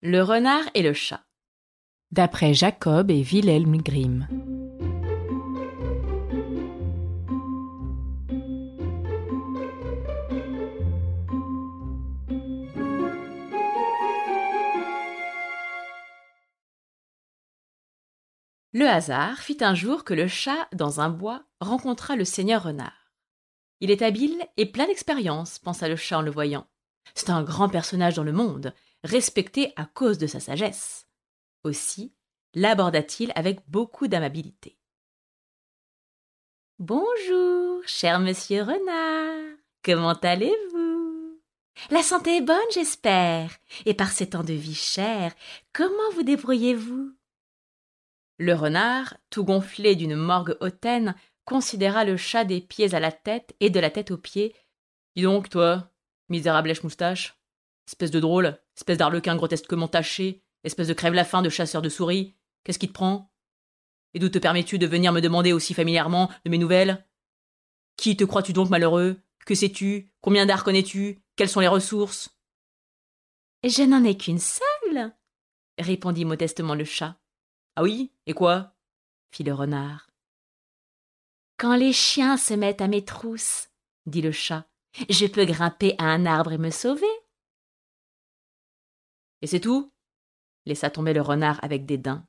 Le renard et le chat. D'après Jacob et Wilhelm Grimm. Le hasard fit un jour que le chat, dans un bois, rencontra le seigneur renard. Il est habile et plein d'expérience, pensa le chat en le voyant. C'est un grand personnage dans le monde, respecté à cause de sa sagesse. Aussi l'aborda-t-il avec beaucoup d'amabilité. Bonjour, cher monsieur renard. Comment allez-vous? La santé est bonne, j'espère. Et par ces temps de vie chère, comment vous débrouillez-vous? Le renard, tout gonflé d'une morgue hautaine, considéra le chat des pieds à la tête et de la tête aux pieds. Dis donc, toi, misérable lèche moustache, espèce de drôle, espèce d'arlequin grotesquement taché, espèce de crève-la-faim de chasseur de souris, qu'est-ce qui te prend? Et d'où te permets-tu de venir me demander aussi familièrement de mes nouvelles? Qui te crois-tu donc malheureux? Que sais-tu? Combien d'art connais-tu? Quelles sont les ressources? Je n'en ai qu'une seule, répondit modestement le chat. Ah oui? Et quoi? fit le renard. Quand les chiens se mettent à mes trousses, dit le chat, je peux grimper à un arbre et me sauver. Et c'est tout laissa tomber le renard avec dédain.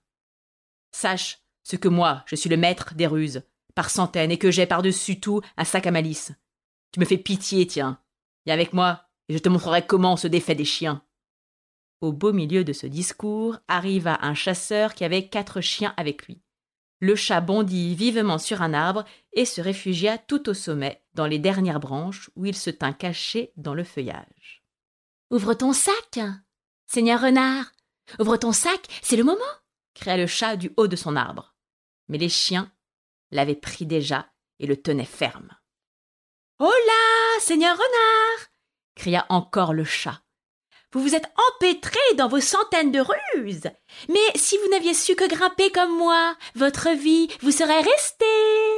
Sache ce que moi, je suis le maître des ruses, par centaines, et que j'ai par-dessus tout un sac à malice. Tu me fais pitié, tiens. Viens avec moi, et je te montrerai comment on se défait des chiens. Au beau milieu de ce discours arriva un chasseur qui avait quatre chiens avec lui. Le chat bondit vivement sur un arbre et se réfugia tout au sommet, dans les dernières branches, où il se tint caché dans le feuillage. Ouvre ton sac, Seigneur renard. Ouvre ton sac, c'est le moment. cria le chat du haut de son arbre. Mais les chiens l'avaient pris déjà et le tenaient ferme. Hola, Seigneur renard. cria encore le chat. Vous vous êtes empêtré dans vos centaines de ruses. Mais si vous n'aviez su que grimper comme moi, votre vie vous serait restée.